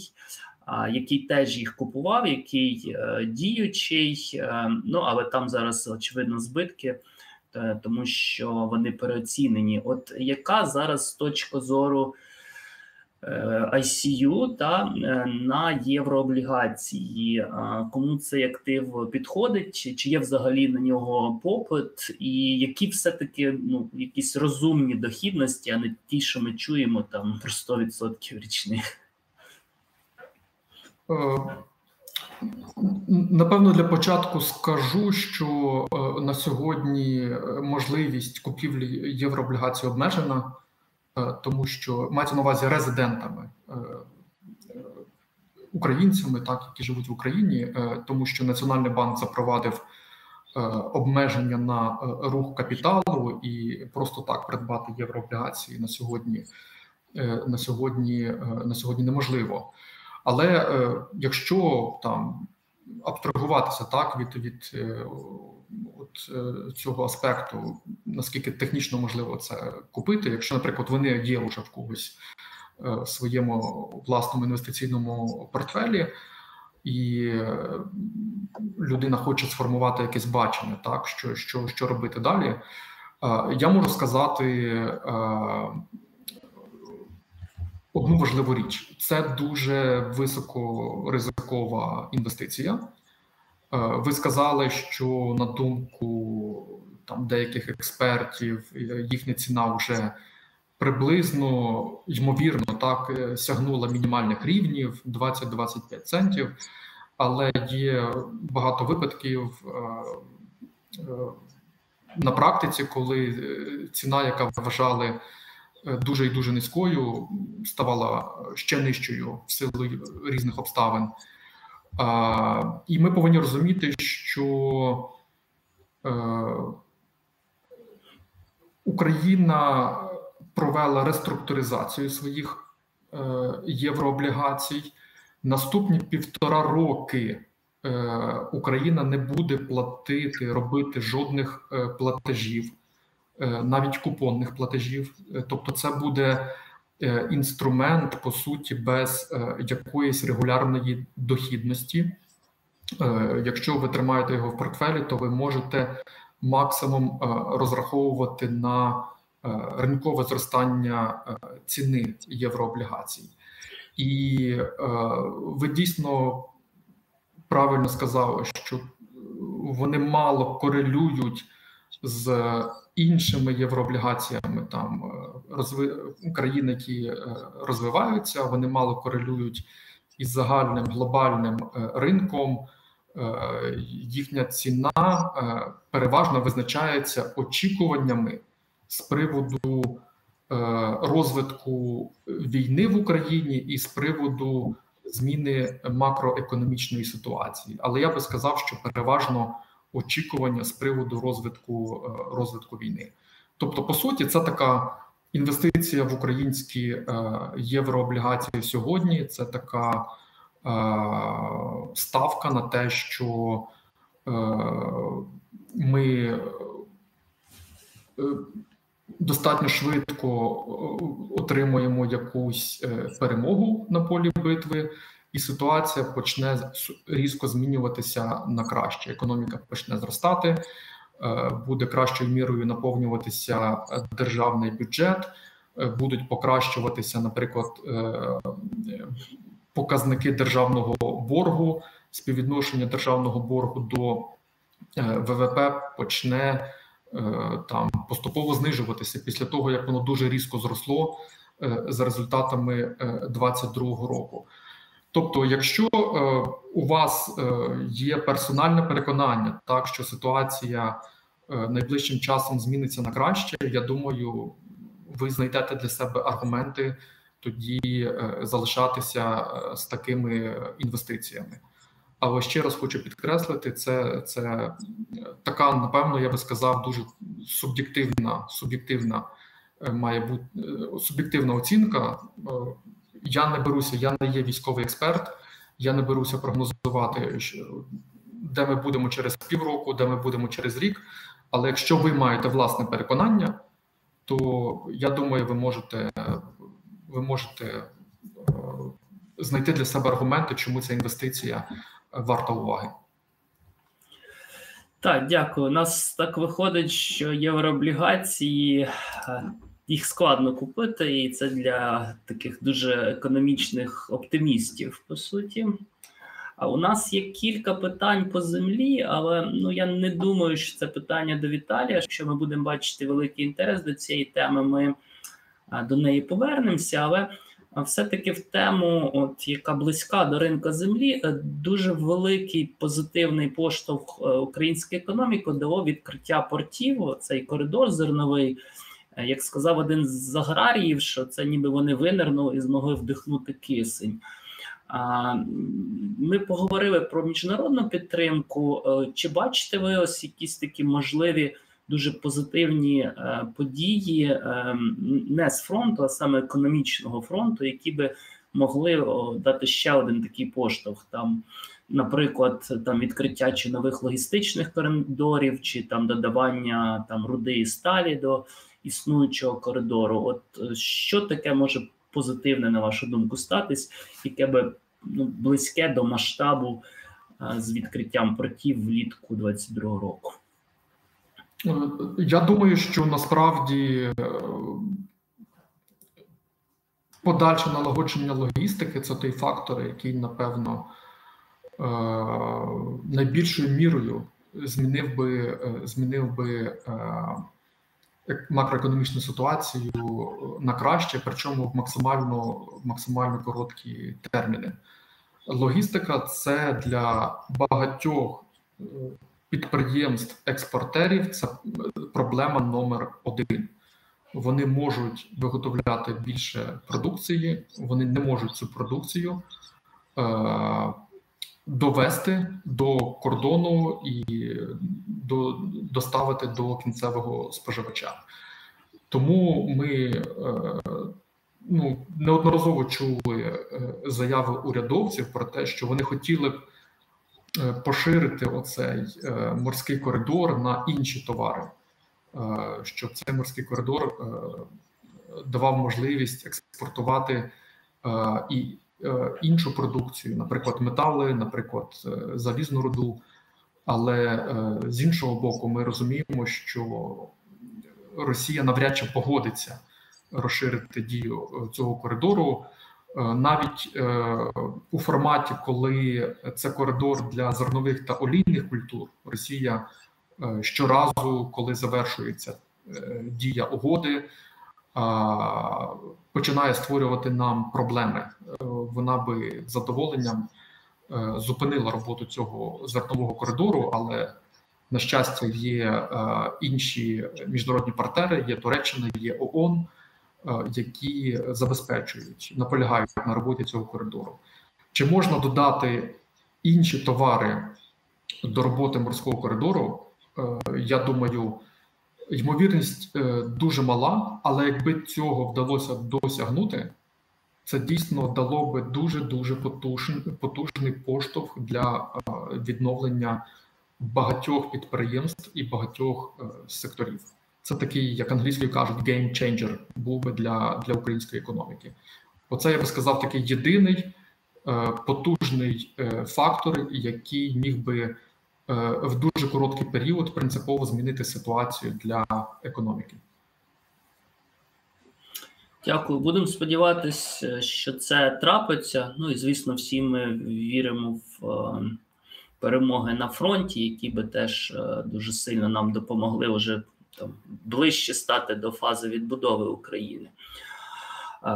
який теж їх купував, який е, діючий, е, ну але там зараз очевидно збитки. Е, тому що вони переоцінені. От яка зараз точка зору Е, ICU та е, на єврооблігації. Кому цей актив підходить, чи, є взагалі на нього попит, і які все-таки ну, якісь розумні дохідності, а не ті, що ми чуємо там про 100% річних? Е, напевно, для початку скажу, що на сьогодні можливість купівлі єврооблігацій обмежена. Е, тому що мається на увазі резидентами е, українцями, так які живуть в Україні, е, тому що Національний банк запровадив обмеження на рух капіталу і просто так придбати єврооблігації на сьогодні. На сьогодні на сьогодні неможливо, але якщо там абстрагуватися так від від цього аспекту, наскільки технічно можливо це купити, якщо, наприклад, вони є вже в когось е, в своєму власному інвестиційному портфелі, і е, людина хоче сформувати якесь бачення, так що що, що робити далі. Я можу сказати одну важливу річ: це дуже високоризикова інвестиція. Е, ви сказали, що на думку там деяких експертів е, їхня ціна вже приблизно ймовірно так е, сягнула мінімальних рівнів 20-25 центів. але є багато випадків на практиці, коли ціна, яка вважали дуже і дуже низькою, ставала ще нижчою в силу різних обставин. І ми повинні розуміти, що Україна провела реструктуризацію своїх е, єврооблігацій. Наступні півтора роки е, Україна не буде платити, робити жодних е, платежів, навіть купонних платежів. Тобто, це буде інструмент, по суті, без якоїсь регулярної дохідності. Якщо ви тримаєте його в портфелі, то ви можете максимум розраховувати на Е, ринкове зростання е, ціни єврооблігацій, і е, ви дійсно правильно сказали, що вони мало корелюють з іншими єврооблігаціями там розви... країн, які розвиваються, вони мало корелюють із загальним глобальним ринком. Їхня ціна переважно визначається очікуваннями з приводу е, розвитку війни в Україні і з приводу зміни макроекономічної ситуації. Але я би сказав, що переважно очікування з приводу розвитку е, розвитку війни. Тобто, по суті, це така інвестиція в українські е, єврооблігації сьогодні. Це така ставка на те, що ми достатньо швидко е, отримуємо якусь е, перемогу на полі битви, і ситуація почне різко змінюватися на краще. Економіка почне зростати, е, буде кращою мірою наповнюватися державний бюджет, будуть покращуватися, наприклад, показники державного боргу, співвідношення державного боргу до ВВП почне. Е, там поступово знижуватися після того, як воно дуже різко зросло е, за результатами 2022 е, року. Тобто, якщо у вас є персональне переконання, так що ситуація найближчим часом зміниться на краще, я думаю, ви знайдете для себе аргументи тоді залишатися з такими інвестиціями. Але ще раз хочу підкреслити, це це така, напевно, я би сказав, дуже суб'єктивна, суб'єктивна е, має бути е, суб'єктивна оцінка. Е, я не беруся, я не є військовий експерт, я не беруся прогнозувати, де ми будемо через півроку, де ми будемо через рік. Але якщо ви маєте власне переконання, то я думаю, ви можете ви можете знайти для себе аргументи, чому ця інвестиція варта уваги. Так, дякую. У нас так виходить, що єврооблігації е, їх складно купити, і це для таких дуже економічних оптимістів, по суті. А у нас є кілька питань по землі, але ну я не думаю, що це питання до Віталія. Якщо ми будемо бачити великий інтерес до цієї теми, ми до неї повернемося. Але все-таки в тему, от яка близька до ринка землі, е, дуже великий позитивний поштовх е, української економіки дало відкриття портів. Цей коридор зерновий. Е, як сказав один з аграріїв, що це ніби вони винирнули і змогли вдихнути кисень. Ми поговорили про міжнародну підтримку. Чи бачите ви ось якісь такі можливі дуже позитивні е, події е, не з фронту, а саме економічного фронту, які би могли дати ще один такий поштовх там. Наприклад, там відкриття чи нових логістичних коридорів, чи там додавання там руди і сталі до існуючого коридору. От е, що таке може позитивне, на вашу думку, статись, яке би ну, близьке до масштабу з відкриттям портів влітку 22 року? Е, я думаю, що насправді е, подальше налагодження логістики це той фактор, який, напевно, е, найбільшою мірою змінив би змінив би макроекономічну ситуацію на краще, причому в максимально максимально короткі терміни. Логістика це для багатьох підприємств-експортерів це проблема номер один. Вони можуть виготовляти більше продукції, вони не можуть цю продукцію е, довести до кордону і до, доставити до кінцевого споживача. Тому ми е, ну, неодноразово чули е, заяви урядовців про те, що вони хотіли б. Е, поширити оцей е, морський коридор на інші товари, щоб цей морський коридор давав можливість експортувати і іншу продукцію, наприклад, метали, наприклад, залізну руду. Але з іншого боку, ми розуміємо, що Росія навряд чи погодиться розширити дію цього коридору. Е, навіть е, у форматі, коли це коридор для зернових та олійних культур, Росія е, щоразу, коли завершується дія угоди, починає створювати нам проблеми. Вона би з задоволенням зупинила роботу цього зернового коридору, але на щастя є інші міжнародні партнери: є Туреччина, є ООН. Е, які забезпечують, наполягають на роботі цього коридору. Чи можна додати інші товари до роботи морського коридору? Е, я думаю, ймовірність е, дуже мала, але якби цього вдалося досягнути, це дійсно дало би дуже дуже потужний, потужний поштовх для відновлення багатьох підприємств і багатьох секторів. Це такий, як англійською кажуть, game changer був би для для української економіки. Оце я би сказав такий єдиний е, потужний е, фактор, який міг би е, в дуже короткий період принципово змінити ситуацію для економіки. Дякую. Будемо сподіватися, що це трапиться. Ну і звісно, всі ми віримо в е, перемоги на фронті, які би теж е, дуже сильно нам допомогли вже там ближче стати до фази відбудови України.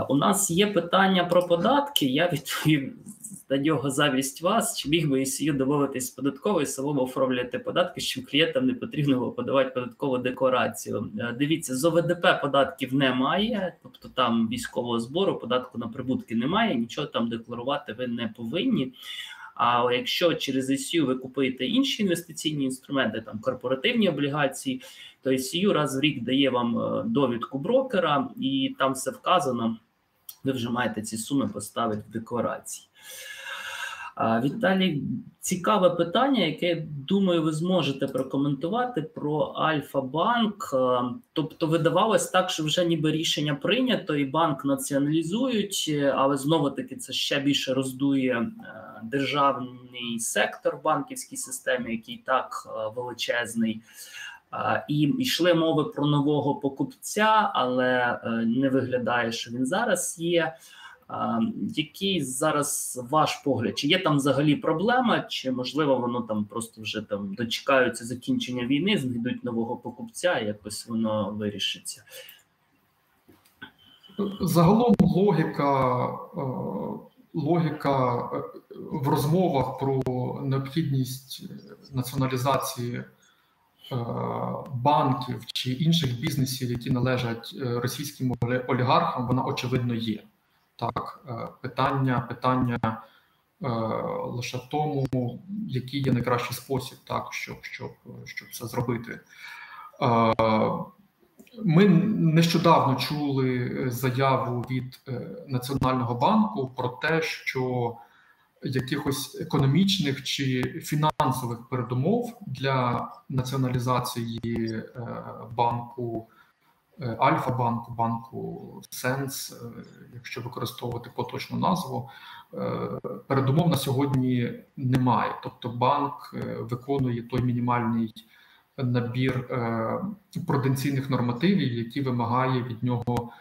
У нас є питання про податки. Я відповім на нього завість вас. Чи міг би ІСЮ домовитись з податковою самому оформлювати податки, щоб клієнтам не потрібно було подавати податкову декларацію? Дивіться, з ОВДП податків немає, тобто там військового збору, податку на прибутки немає, нічого там декларувати ви не повинні. А якщо через ICU ви купуєте інші інвестиційні інструменти, там корпоративні облігації, то ICU раз в рік дає вам е, довідку брокера, і там все вказано. Ви вже маєте ці суми поставити в декларації. Віталій, цікаве питання, яке думаю, ви зможете прокоментувати про Альфа-банк. Тобто, видавалось так, що вже ніби рішення прийнято, і банк націоналізують, але знову таки це ще більше роздує е, державний сектор в банківській системі, який так е, величезний. І йшли мови про нового покупця, але е, не виглядає, що він зараз є. Який зараз ваш погляд? Чи є там взагалі проблема, чи можливо воно там просто вже там дочекаються закінчення війни, знайдуть нового покупця, і якось воно вирішиться? Загалом логіка е, логіка е, в розмовах про необхідність націоналізації банків чи інших бізнесів, які належать російським олігархам, вона очевидно є. Так, е, питання питання е, лише в тому, який є найкращий спосіб, так щоб щоб, щоб це зробити. Е, ми нещодавно чули заяву від Національного банку про те, що якихось економічних чи фінансових передумов для націоналізації банку. Е, Альфа-банку, банку Сенс, е, якщо використовувати поточну назву, е, передумов на сьогодні немає. Тобто, банк виконує той мінімальний набір пруденційних нормативів, які вимагає від нього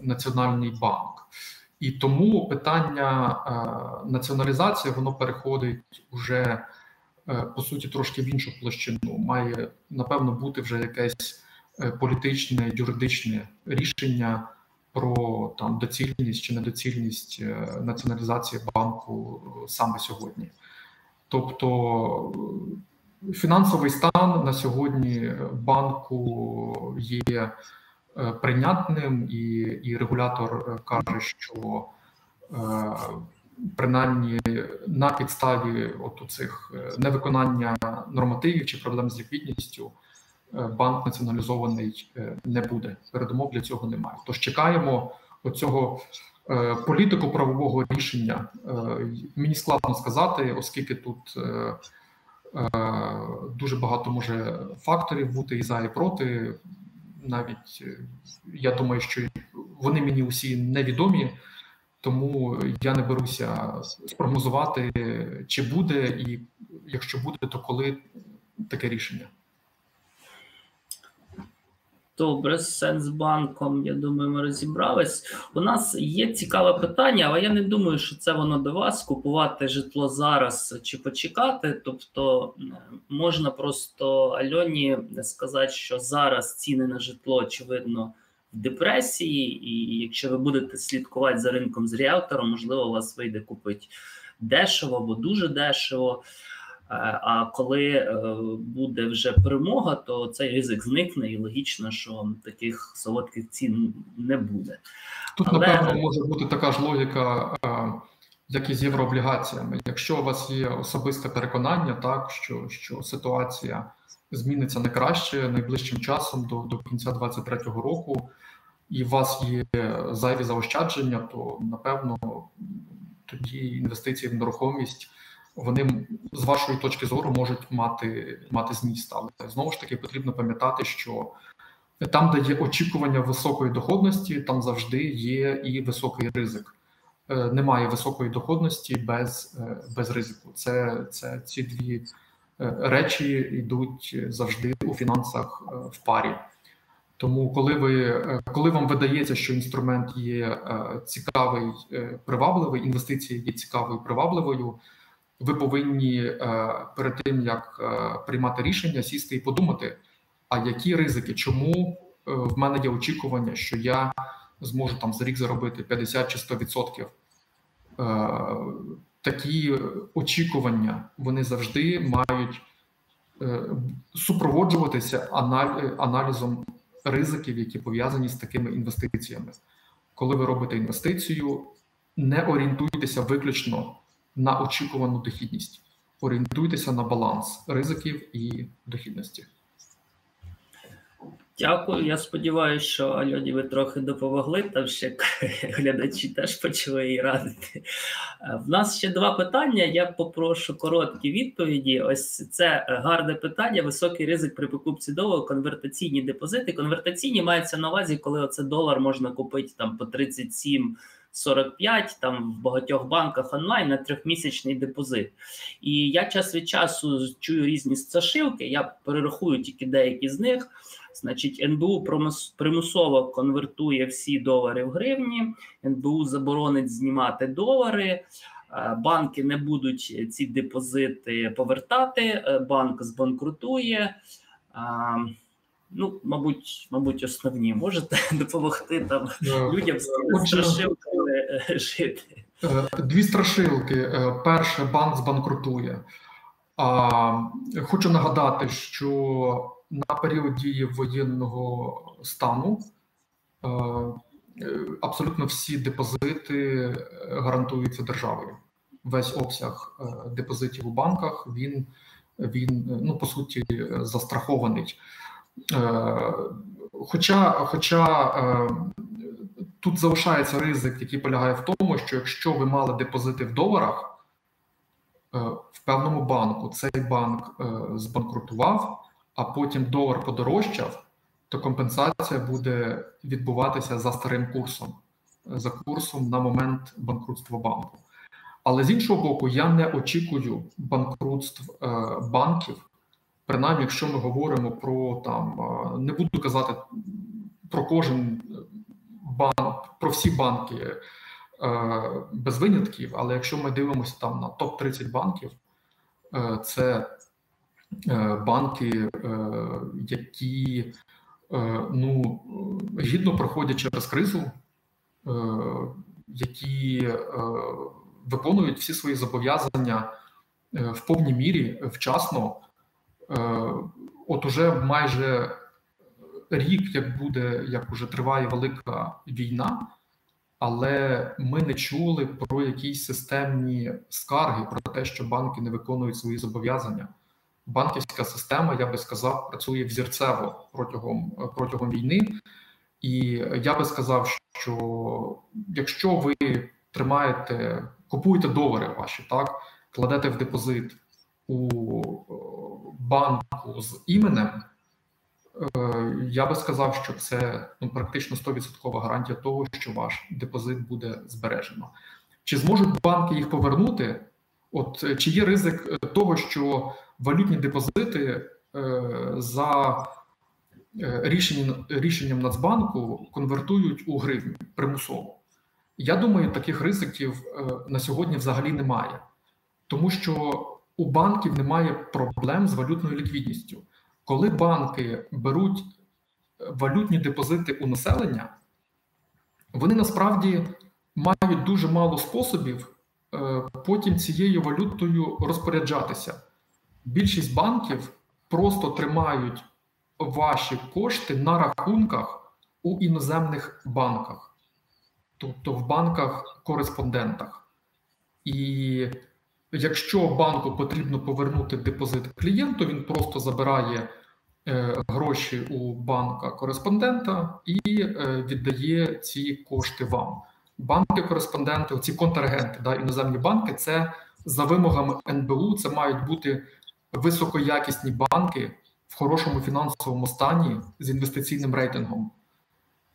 Національний банк. І тому питання націоналізації воно переходить уже по суті трошки в іншу площину. Має напевно бути вже якесь. Е, політичне юридичне рішення про там доцільність чи недоцільність націоналізації банку саме сьогодні. Тобто фінансовий стан на сьогодні банку є прийнятним, і і регулятор каже, що принаймні на підставі от цих е, невиконання нормативів чи проблем з ліквідністю е, банк націоналізований е, не буде. Передумов для цього немає. Тож чекаємо оцього політику правового рішення. Мені складно сказати, оскільки тут. Дуже багато може факторів бути і за, і проти. Навіть я думаю, що вони мені усі невідомі. Тому я не беруся спрогнозувати, чи буде, і якщо буде, то коли таке рішення. Добре, з Сенсбанком, я думаю, ми розібрались. У нас є цікаве питання, але я не думаю, що це воно до вас купувати житло зараз чи почекати. Тобто можна просто Альоні сказати, що зараз ціни на житло, очевидно, в депресії, і якщо ви будете слідкувати за ринком з ріелтором, можливо, у вас вийде купити дешево або дуже дешево. Е, а коли е, буде вже перемога, то цей ризик зникне, і логічно, що таких солодких цін не буде. Тут, Але... напевно, може бути така ж логіка, е, як і з єврооблігаціями. Якщо у вас є особисте переконання, так що що ситуація зміниться не краще найближчим часом до до кінця 2023 року, і у вас є зайві заощадження, то напевно тоді інвестиції в нерухомість вони з вашої точки зору можуть мати мати зміст. Але знову ж таки потрібно пам'ятати, що там, де є очікування високої доходності, там завжди є і високий ризик. Е, немає високої доходності без е, без ризику. Це це ці дві е, речі йдуть завжди у фінансах в парі. Тому, коли ви коли вам видається, що інструмент є цікавий, привабливий, інвестиція є цікавою привабливою, ви повинні перед тим як приймати рішення, сісти і подумати, а які ризики, чому в мене є очікування, що я зможу там за рік заробити 50 чи 100%. Такі очікування вони завжди мають е, супроводжуватися аналізом ризиків, які пов'язані з такими інвестиціями. Коли ви робите інвестицію, не орієнтуйтеся виключно на очікувану дохідність, орієнтуйтеся на баланс ризиків і дохідності. Дякую. Я сподіваюся, що Альоні ви трохи допомогли. Там ще глядачі теж почали її радити. Е, в нас ще два питання. Я попрошу короткі відповіді. Ось це гарне питання. Високий ризик при покупці долару, конвертаційні депозити. Конвертаційні мається на увазі, коли оце долар можна купити там по 37 45 там в багатьох банках онлайн на трьохмісячний депозит. І я час від часу чую різні страшилки. Я перерахую тільки деякі з них. Значить, НБУ примусово конвертує всі долари в гривні, НБУ заборонить знімати долари. Е, банки не будуть ці депозити повертати, е, банк збанкрутує. Ну, мабуть, мабуть, основні можете [laughs] допомогти там е, людям з страшилками жити. Дві страшилки. Перше, банк збанкрутує. А, Хочу нагадати, що на період дії воєнного стану е, абсолютно всі депозити гарантуються державою. Весь обсяг е, депозитів у банках він він ну по суті застрахований. Е, хоча, хоча тут залишається ризик, який полягає в тому, що якщо ви мали депозити в доларах в певному банку, цей банк збанкрутував а потім долар подорожчав, то компенсація буде відбуватися за старим курсом, за курсом на момент банкрутства банку. Але з іншого боку, я не очікую банкрутств е, банків, принаймні, якщо ми говоримо про там, е, не буду казати про кожен банк, про всі банки е, без винятків, але якщо ми дивимося там на топ 30 банків, це Е, банки, е, які е, ну гідно проходять через кризу, які виконують всі свої зобов'язання в повній мірі вчасно. От уже майже рік, як буде, як уже триває велика війна, але ми не чули про якісь системні скарги про те, що банки не виконують свої зобов'язання. Банківська система, я би сказав, працює взірцево протягом протягом війни, і я би сказав, що якщо ви тримаєте, купуєте долари ваші, так кладете в депозит у банку з іменем. Е, я би сказав, що це ну, практично 100% гарантія того, що ваш депозит буде збережено. Чи зможуть банки їх повернути? От е, чи є ризик е, того, що валютні депозити за рішенням рішенням Нацбанку конвертують у гривні примусово? Я думаю, таких ризиків на сьогодні взагалі немає, тому що у банків немає проблем з валютною ліквідністю. Коли банки беруть е, валютні депозити у населення, вони насправді мають дуже мало способів е, потім цією валютою розпоряджатися. Більшість банків просто тримають ваші кошти на рахунках у іноземних банках, тобто в банках-кореспондентах. І Якщо банку потрібно повернути депозит клієнту, він просто забирає е, гроші у банка кореспондента і е, віддає ці кошти вам. Банки-кореспонденти, ці контрагенти, да, іноземні банки, це за вимогами НБУ, це мають бути високоякісні банки в хорошому фінансовому стані з інвестиційним рейтингом.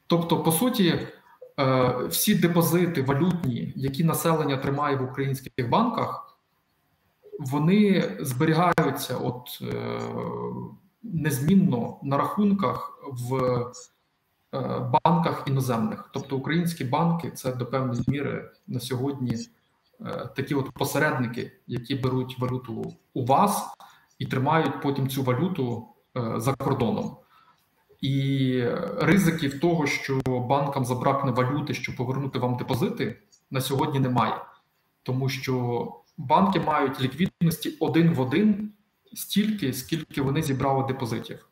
Тобто, по суті, е, всі депозити валютні, які населення тримає в українських банках вони зберігаються от е, незмінно на рахунках в е, банках іноземних. Тобто українські банки це до певної міри на сьогодні е, такі от посередники, які беруть валюту у вас і тримають потім цю валюту е, за кордоном. І ризиків того, що банкам забракне валюти, щоб повернути вам депозити, на сьогодні немає, тому що банки мають ліквідності один в один стільки, скільки вони зібрали депозитів,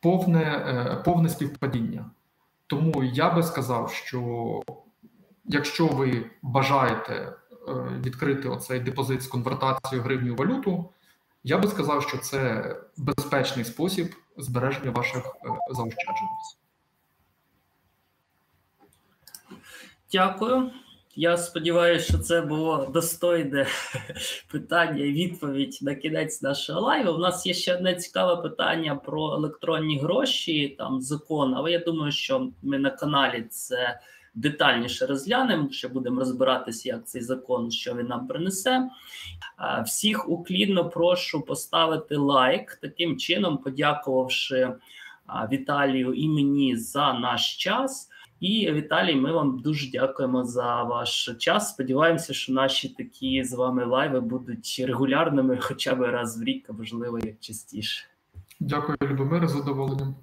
повне, е, повне співпадіння. Тому я би сказав, що якщо ви бажаєте е, відкрити оцей депозит з конвертацією гривню валюту, я би сказав, що це безпечний спосіб збереження ваших е, заощаджень. Дякую. Я сподіваюся, що це було достойне [laughs] питання і відповідь на кінець нашого лайву. У нас є ще одне цікаве питання про електронні гроші, там закон. Але я думаю, що ми на каналі це детальніше розглянемо. Ще будемо розбиратися, як цей закон, що він нам принесе. Всіх уклінно прошу поставити лайк, таким чином, подякувавши Віталію і мені за наш час. І Віталій, ми вам дуже дякуємо за ваш час. Сподіваємося, що наші такі з вами лайви будуть регулярними, хоча б раз в рік, а можливо, як частіше. Дякую, Любомир, з задоволенням.